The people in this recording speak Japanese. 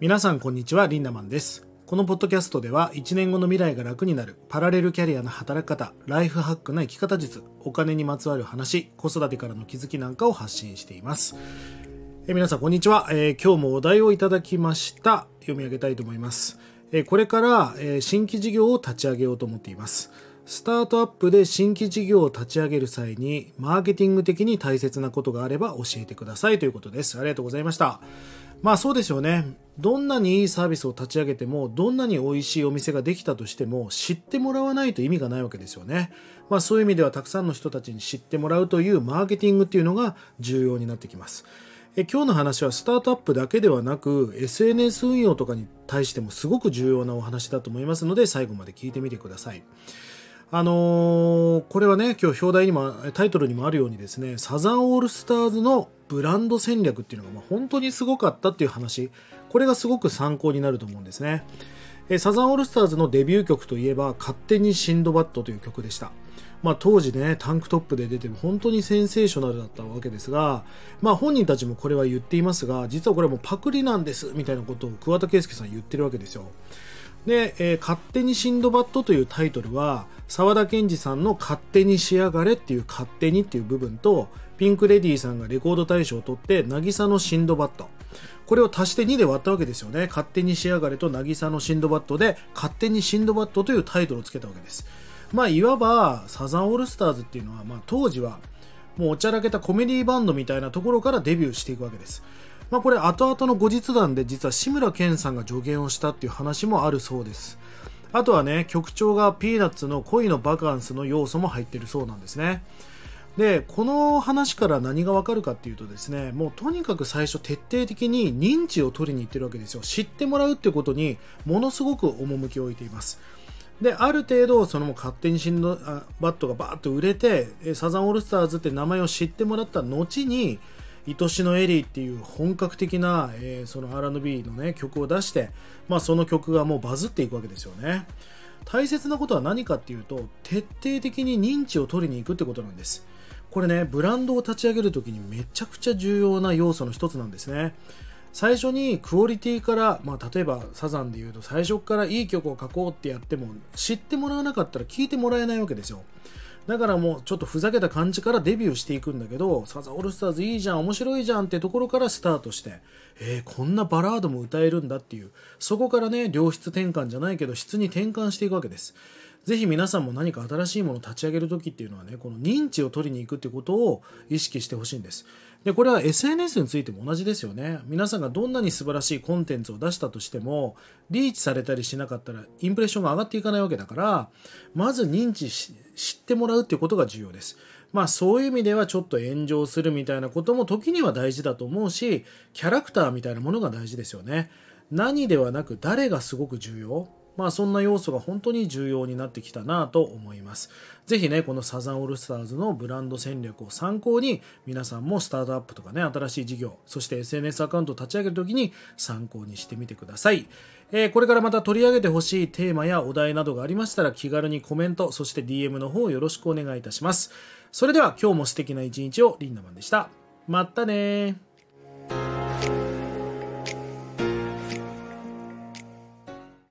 皆さんこんにちはリンダマンです。このポッドキャストでは1年後の未来が楽になるパラレルキャリアの働き方ライフハックな生き方術お金にまつわる話子育てからの気づきなんかを発信しています。え皆さんこんにちは、えー、今日もお題をいただきました。読み上げたいと思います、えー、これから、えー、新規事業を立ち上げようと思っています。スタートアップで新規事業を立ち上げる際にマーケティング的に大切なことがあれば教えてくださいということですありがとうございましたまあそうですよね。どんなにいいサービスを立ち上げても、どんなに美味しいお店ができたとしても、知ってもらわないと意味がないわけですよね。まあそういう意味ではたくさんの人たちに知ってもらうというマーケティングっていうのが重要になってきます。え今日の話はスタートアップだけではなく SNS 運用とかに対してもすごく重要なお話だと思いますので最後まで聞いてみてください。あのー、これはね、今日表題にも、タイトルにもあるようにですね、サザンオールスターズのブランド戦略っていうのが、まあ、本当にすごかったっていう話、これがすごく参考になると思うんですね。えサザンオールスターズのデビュー曲といえば、勝手にシンドバッドという曲でした。まあ、当時ね、タンクトップで出て本当にセンセーショナルだったわけですが、まあ、本人たちもこれは言っていますが、実はこれはもうパクリなんですみたいなことを桑田佳祐さん言ってるわけですよ。で、えー、勝手にシンドバッドというタイトルは、沢田研二さんの勝手に仕上がれっていう勝手にっていう部分と、ピンクレディーさんがレコード大賞を取って、渚のシンドバッド。これを足して2で割ったわけですよね。勝手に仕上がれと渚のシンドバッドで、勝手にシンドバッドというタイトルをつけたわけです。まあ、いわば、サザンオールスターズっていうのは、まあ、当時は、もうおちゃらけたコメディバンドみたいなところからデビューしていくわけです。まあ、これ後々の後日談で実は志村けんさんが助言をしたっていう話もあるそうです。あとはね局長がピーナッツの恋のバカンスの要素も入ってるそうなんですね。でこの話から何がわかるかっていうとですねもうとにかく最初徹底的に認知を取りに行ってるわけですよ。知ってもらうってことにものすごく趣を置いています。である程度そのも勝手にシンドバットがバーッと売れてサザンオールスターズって名前を知ってもらった後に愛しのエリーっていう本格的な、えー、その R&B のね曲を出して、まあ、その曲がもうバズっていくわけですよね。大切なことは何かっていうと徹底的に認知を取りに行くってことなんです。これねブランドを立ち上げるときにめちゃくちゃ重要な要素の一つなんですね。最初にクオリティから、まあ、例えばサザンで言うと最初からいい曲を書こうってやっても知ってもらわなかったら聴いてもらえないわけですよ。だからもうちょっとふざけた感じからデビューしていくんだけど、サザンオールスターズいいじゃん、面白いじゃんってところからスタートして、えー、こんなバラードも歌えるんだっていう、そこからね、良質転換じゃないけど質に転換していくわけです。ぜひ皆さんも何か新しいものを立ち上げる時っていうのはね、この認知を取りに行くってことを意識してほしいんです。で、これは SNS についても同じですよね。皆さんがどんなに素晴らしいコンテンツを出したとしても、リーチされたりしなかったら、インプレッションが上がっていかないわけだから、まず認知し、知ってもらうっていうことが重要です。まあそういう意味ではちょっと炎上するみたいなことも時には大事だと思うし、キャラクターみたいなものが大事ですよね。何ではなく誰がすごく重要まあそんな要素が本当に重要になってきたなと思います。ぜひね、このサザンオールスターズのブランド戦略を参考に皆さんもスタートアップとかね、新しい事業、そして SNS アカウントを立ち上げるときに参考にしてみてください。えー、これからまた取り上げてほしいテーマやお題などがありましたら気軽にコメント、そして DM の方よろしくお願いいたします。それでは今日も素敵な一日をリンダマンでした。またね